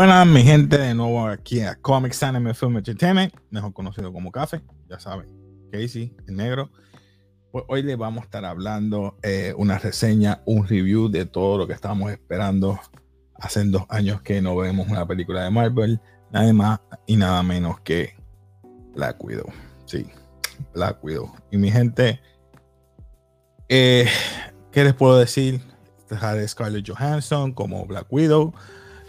Buenas, mi gente, de nuevo aquí a Comics Anime Film Entertainment, mejor conocido como Café, ya saben, Casey, el negro. Pues hoy les vamos a estar hablando eh, una reseña, un review de todo lo que estábamos esperando. Hace dos años que no vemos una película de Marvel, nada más y nada menos que Black Widow. Sí, Black Widow. Y mi gente, eh, ¿qué les puedo decir? de Scarlett Johansson como Black Widow,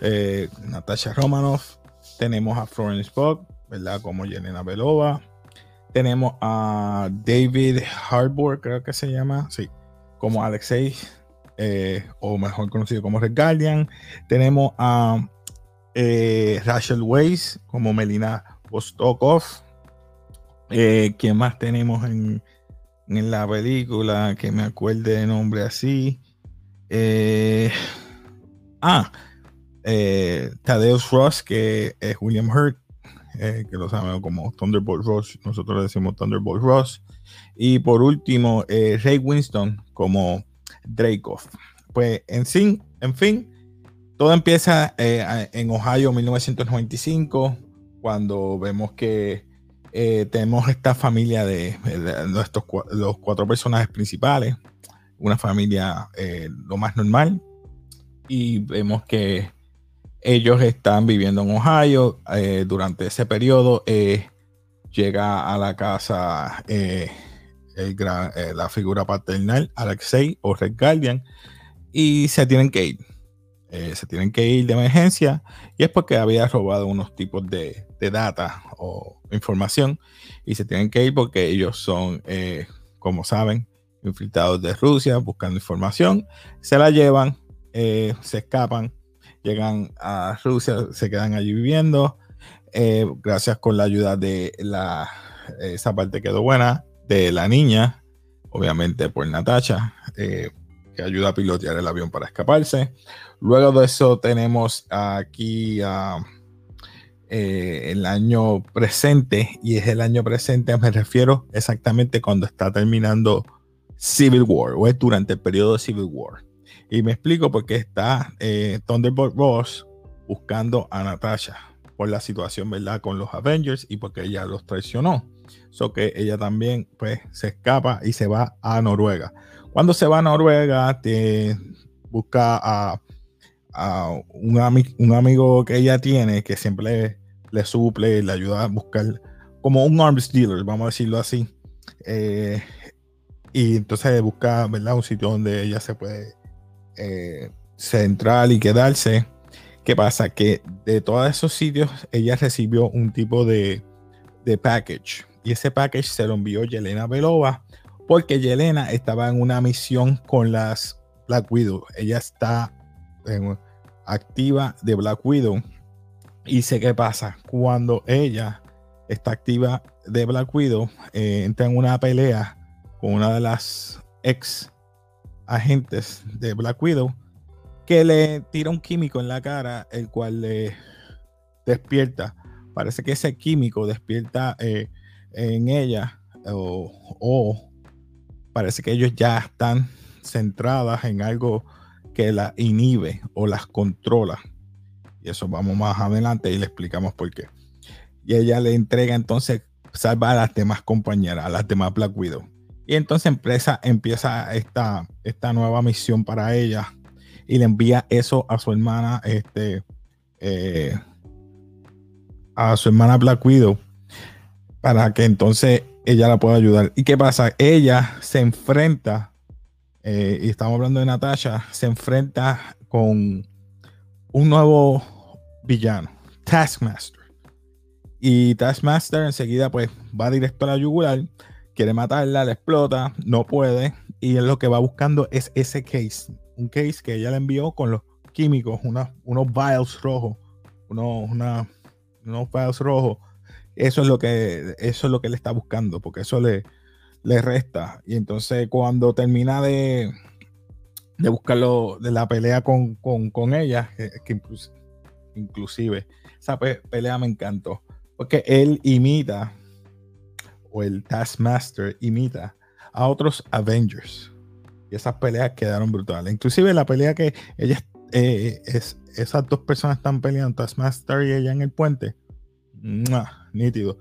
eh, Natasha Romanoff, tenemos a Florence Pugh, ¿verdad? Como Yelena Belova, tenemos a David Harbour, creo que se llama, sí, como Alexei, eh, o mejor conocido como Red Guardian, tenemos a eh, Rachel Weisz como Melina Vostokov, ¿quién más tenemos en, en la película que me acuerde de nombre así? Eh, ah, eh, Ross, que es William Hurt, eh, que lo sabemos como Thunderbolt Ross, nosotros le decimos Thunderbolt Ross. Y por último, eh, Ray Winston como Dracoff. Pues en fin, en fin, todo empieza en Ohio 1995, cuando vemos que tenemos esta familia de, nuestros, los cuatro personajes principales, una familia eh, lo más normal. Y vemos que ellos están viviendo en Ohio. Eh, durante ese periodo eh, llega a la casa la figura paternal, Alexei o Red Guardian, y se tienen que ir. se tienen que ir de emergencia y es porque había robado unos tipos de, de data o información y se tienen que ir porque ellos son, como saben, infiltrados de Rusia buscando información, se la llevan, eh, se escapan, llegan a Rusia, se quedan allí viviendo. Eh, gracias con la ayuda de la, esa parte quedó buena, de la niña, obviamente por Natasha, eh, que ayuda a pilotear el avión para escaparse. Luego de eso tenemos aquí el año presente, y es el año presente, me refiero exactamente cuando está terminando Civil War o es durante el periodo de Civil War. Y me explico por qué está eh, Thunderbolt Ross buscando a Natasha por la situación, ¿verdad? Con los Avengers y porque ella los traicionó. So que ella también, pues, se escapa y se va a Noruega. Cuando se va a Noruega, te busca a, un, un, amigo que ella tiene que siempre le, suple, le ayuda a buscar como un arms dealer, vamos a decirlo así. Eh, y entonces busca, ¿verdad? Un sitio donde ella se puede eh, centrar y quedarse. ¿Qué pasa? Que de todos esos sitios ella recibió un tipo de, de package. Y ese package se lo envió Yelena Belova porque Yelena estaba en una misión con las Black Widow. Ella está activa de Black Widow. Y sé qué pasa. Cuando ella está activa de Black Widow, eh, entra en una pelea con una de las ex agentes de Black Widow que le tira un químico en la cara, el cual le despierta. Parece que ese químico despierta eh, en ella o, parece que ellos ya están centradas en algo que la inhibe o las controla. Y eso vamos más adelante y le explicamos por qué. Y ella le entrega entonces salva a las demás compañeras, a las demás Black Widow. Y entonces empresa, empieza esta, esta nueva misión para ella y le envía eso a su hermana, este, eh, a su hermana Black Widow, para que entonces ella la pueda ayudar. ¿Y qué pasa? Ella se enfrenta, eh, y estamos hablando de Natasha, se enfrenta con un nuevo villano, Taskmaster. Y Taskmaster enseguida pues va directo a la yugular quiere matarla, la explota, no puede, y él lo que va buscando es ese case, un case que ella le envió con los químicos, unos vials rojos, unos, una, unos vials rojos. Eso es lo que eso es lo que él está buscando, porque eso le, le resta. Y entonces cuando termina de, de buscarlo, de la pelea con, ella, que, inclusive esa pelea me encantó, porque él imita o el Taskmaster imita a otros Avengers. Y esas peleas quedaron brutales. Inclusive la pelea que ella eh, es, esas dos personas están peleando, Taskmaster y ella en el puente. Nítido.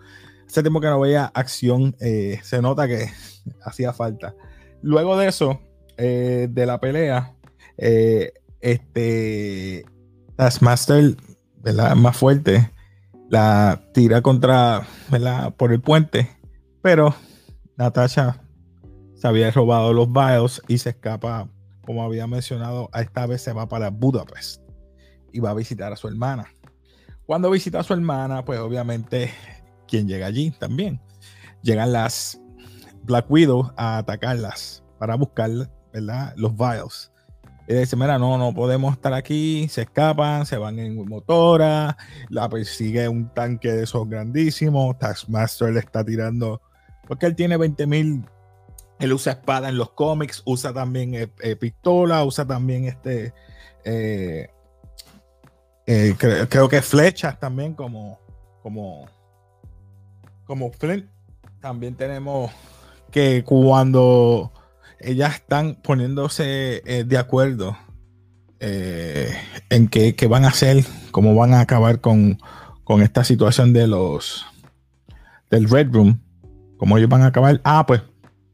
Hace tiempo que no veía acción, eh, se nota que hacía falta. Luego de eso, eh, de la pelea, este Taskmaster, ¿verdad? Más fuerte, la tira contra, ¿verdad? Por el puente, pero Natasha se había robado los vials y se escapa, como había mencionado, a esta vez se va para Budapest y va a visitar a su hermana. Cuando visita a su hermana, pues obviamente, ¿quién llega allí también? Llegan las Black Widow a atacarlas para buscar, ¿verdad? Los vials. Y dice, mira, no, no podemos estar aquí, se escapan, se van en motora, la persigue un tanque de esos grandísimos, Taskmaster le está tirando, porque él tiene 20 mil, él usa espada en los cómics, usa también eh, eh, pistola, usa también este, eh, creo, que flechas también como, como, como Flint. También tenemos que cuando ellas están poniéndose de acuerdo en qué, van a hacer, cómo van a acabar con, esta situación de los del Red Room, cómo ellos van a acabar. Ah, pues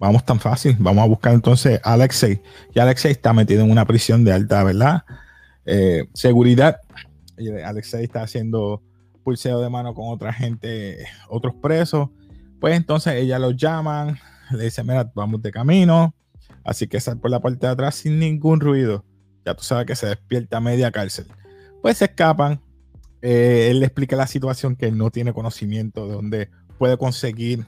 vamos tan fácil, vamos a buscar entonces a Alexei. Y Alexei está metido en una prisión de alta, ¿verdad? Eh, seguridad. Alexei está haciendo pulseo de mano con otra gente, otros presos. Pues entonces ella los llaman, le dice, mira, vamos de camino. Así que sal por la parte de atrás sin ningún ruido. Ya tú sabes que se despierta media cárcel. Pues se escapan. Eh, él le explica la situación que no tiene conocimiento de dónde puede conseguir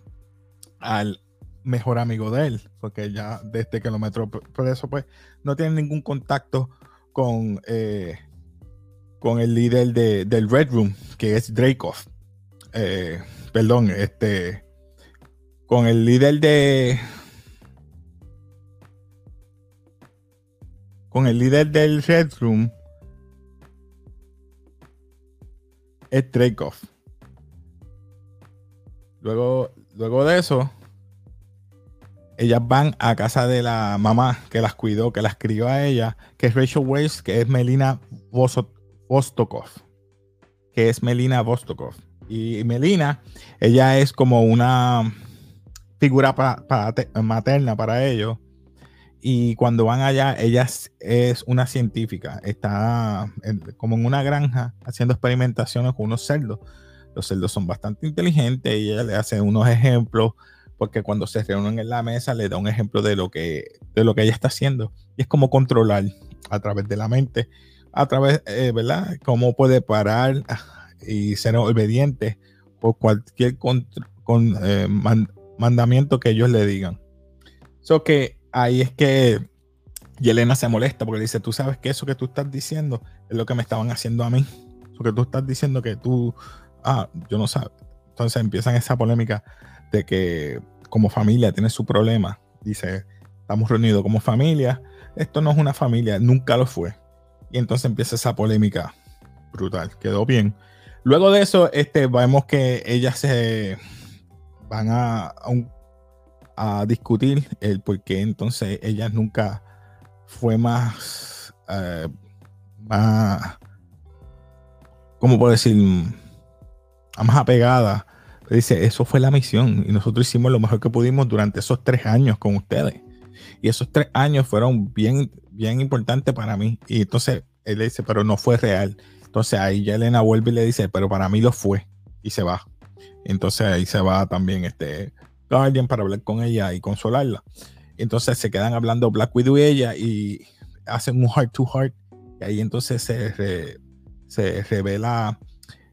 al mejor amigo de él, porque ya desde que lo metió eso pues no tiene ningún contacto con, eh, con el líder de, del Red Room, que es Dracov. Eh, perdón, este, con el líder de, con el líder del Red Room es Luego, luego de eso, ellas van a casa de la mamá que las cuidó, que las crió a ella, que es Rachel Weisz, que es Melina Vostokov. Que es Melina Vostokov. Y Melina, ella es como una figura materna para ellos y cuando van allá, ella es una científica, está como en una granja haciendo experimentaciones con unos cerdos. Los cerdos son bastante inteligentes y ella le hace unos ejemplos, porque cuando se reúnen en la mesa le da un ejemplo de lo que, de lo que ella está haciendo. Y es como controlar a través de la mente, a través, eh, ¿verdad? Cómo puede parar y ser obediente por cualquier con, eh, mandamiento que ellos le digan. So que ahí es que Yelena se molesta porque dice, tú sabes que eso que tú estás diciendo es lo que me estaban haciendo a mí. Lo que tú estás diciendo que tú, ah, yo no sé. Entonces empiezan esa polémica de que como familia tiene su problema. Dice, estamos reunidos como familia. Esto no es una familia, nunca lo fue. Y entonces empieza esa polémica brutal. Quedó bien. Luego de eso, este, vemos que ellas se van a, a discutir el por qué entonces ella nunca fue más, eh, más, ¿cómo puedo decir? Más apegada. Dice, eso fue la misión y nosotros hicimos lo mejor que pudimos durante esos tres años con ustedes. Y esos tres años fueron bien, bien importantes para mí. Y entonces él le dice, pero no fue real. Entonces ahí ya Elena vuelve y le dice, pero para mí lo fue. Y se va. Entonces ahí se va también este Guardian para hablar con ella y consolarla. Entonces se quedan hablando Black Widow y ella y hacen un heart to heart. Y ahí entonces se, se revela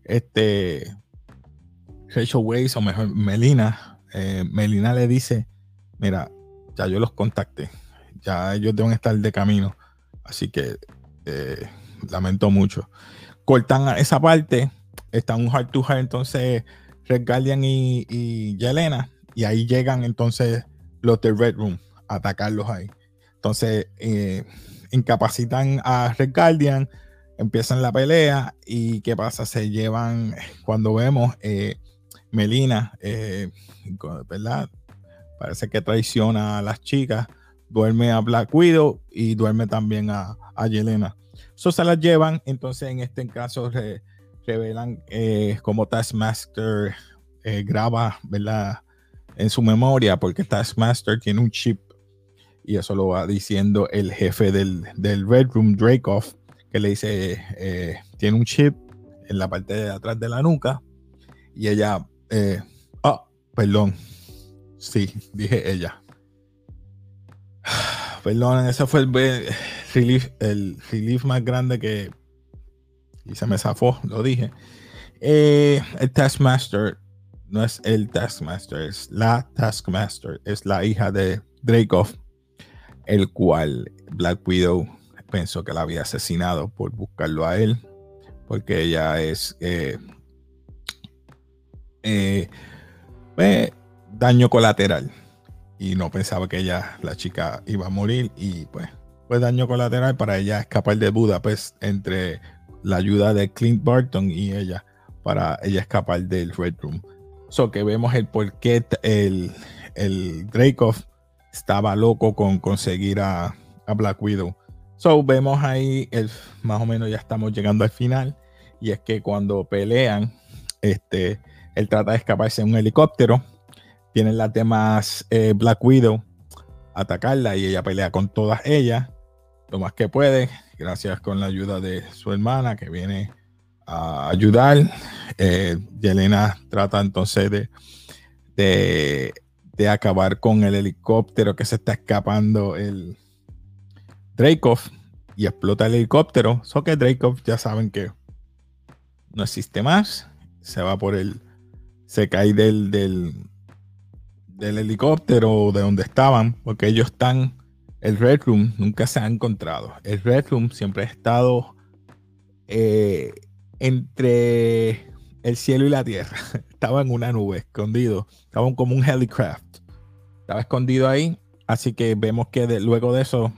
este Rachel Weisz o mejor Melina. Eh, Melina le dice: Mira, ya yo los contacté, ya ellos deben estar de camino. Así que eh, lamento mucho. Cortan esa parte, está un heart to heart entonces Red Guardian y, y Yelena y ahí llegan entonces los de Red Room a atacarlos ahí. Entonces eh, incapacitan a Red Guardian, empiezan la pelea y ¿qué pasa? Se llevan, cuando vemos eh, Melina, eh, ¿verdad? Parece que traiciona a las chicas, duerme a Black Widow y duerme también a, a Yelena. Eso se las llevan, entonces en este caso revelan eh, cómo Taskmaster eh, graba, ¿verdad? En su memoria, porque Taskmaster tiene un chip y eso lo va diciendo el jefe del, del Red Room, Dracoff, que le dice, eh, tiene un chip en la parte de atrás de la nuca y ella, eh, oh, perdón, sí, dije ella. Perdón, ese fue el relief, el relief más grande que se me zafó, lo dije. Eh, el Taskmaster no es el Taskmaster, es la Taskmaster, es la hija de Dracoff, el cual Black Widow pensó que la había asesinado por buscarlo a él, porque ella es eh, eh, daño colateral y no pensaba que ella, la chica, iba a morir y pues fue daño colateral para ella escapar de Budapest entre la ayuda de Clint Barton y ella para ella escapar del Red Room. So que vemos el por qué el, el Dracoff estaba loco con conseguir a, a, Black Widow. So vemos ahí, el, más o menos ya estamos llegando al final. Y es que cuando pelean, este, él trata de escaparse en un helicóptero. Tienen las demás eh, Black Widow atacarla y ella pelea con todas ellas lo más que puede, gracias con la ayuda de su hermana que viene a ayudar. Eh, Yelena trata entonces de, de, acabar con el helicóptero que se está escapando el Dracov y explota el helicóptero. So que Dracov ya saben que no existe más. Se va por el. Se cae del, del, helicóptero de donde estaban, porque ellos están el Red Room nunca se ha encontrado. El Red Room siempre ha estado eh, entre el cielo y la tierra. Estaba en una nube, escondido. Estaba como un helicraft. Estaba escondido ahí. Así que vemos que luego de eso,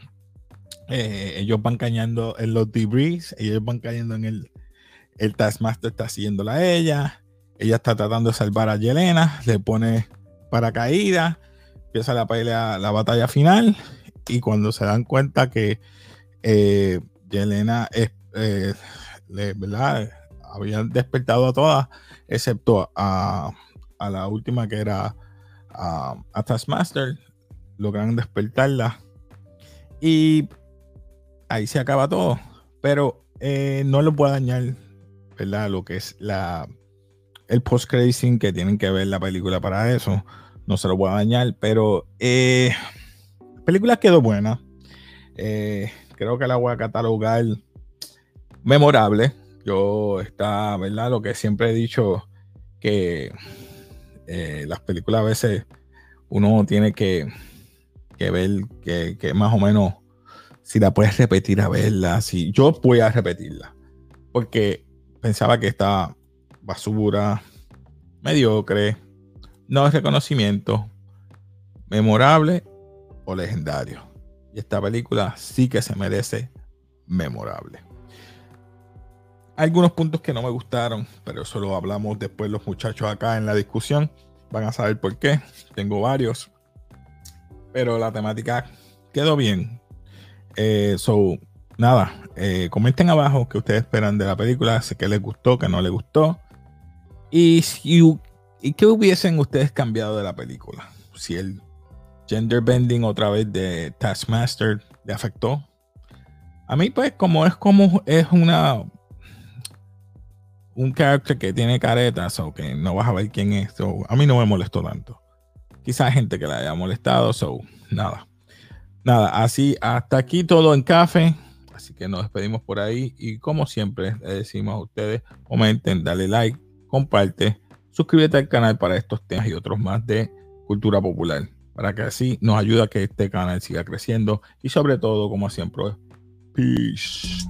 eh, ellos van cayendo en los debris. Ellos van cayendo en el. El Taskmaster está siguiéndola a ella. Ella está tratando de salvar a Yelena. Le pone paracaídas. Empieza la pelea, la batalla final y cuando se dan cuenta que eh, Yelena eh, ¿verdad? habían despertado a todas, excepto a, la última que era a, Taskmaster, logran despertarla y ahí se acaba todo. Pero eh, no lo puede dañar, ¿verdad? Lo que es la el post credit que tienen que ver la película para eso. No se lo puede dañar, pero eh, película quedó buena. Eh, creo que la voy a catalogar memorable. Yo está, ¿verdad? Lo que siempre he dicho, que eh, las películas a veces uno tiene que, ver que, más o menos si la puedes repetir a verla. Si yo voy a repetirla. Porque pensaba que esta basura, mediocre, no es reconocimiento, memorable o legendario. Y esta película sí que se merece memorable. Algunos puntos que no me gustaron, pero eso lo hablamos después los muchachos acá en la discusión. Van a saber por qué. Tengo varios. Pero la temática quedó bien. Eh, so, nada, eh, comenten abajo qué ustedes esperan de la película, que les gustó, que no les gustó. Y, y qué hubiesen ustedes cambiado de la película. Si el gender bending otra vez de Taskmaster le afectó. A mí, pues, como es como es una un carácter que tiene caretas o que no vas a ver quién es, a mí no me molestó tanto. Quizás gente que la haya molestado, so nada. Nada, así hasta aquí todo en café. Así que nos despedimos por ahí. Y como siempre, le decimos a ustedes: comenten, dale like, comparte, suscríbete al canal para estos temas y otros más de cultura popular para que así nos ayude a que este canal siga creciendo y sobre todo, como siempre, peace.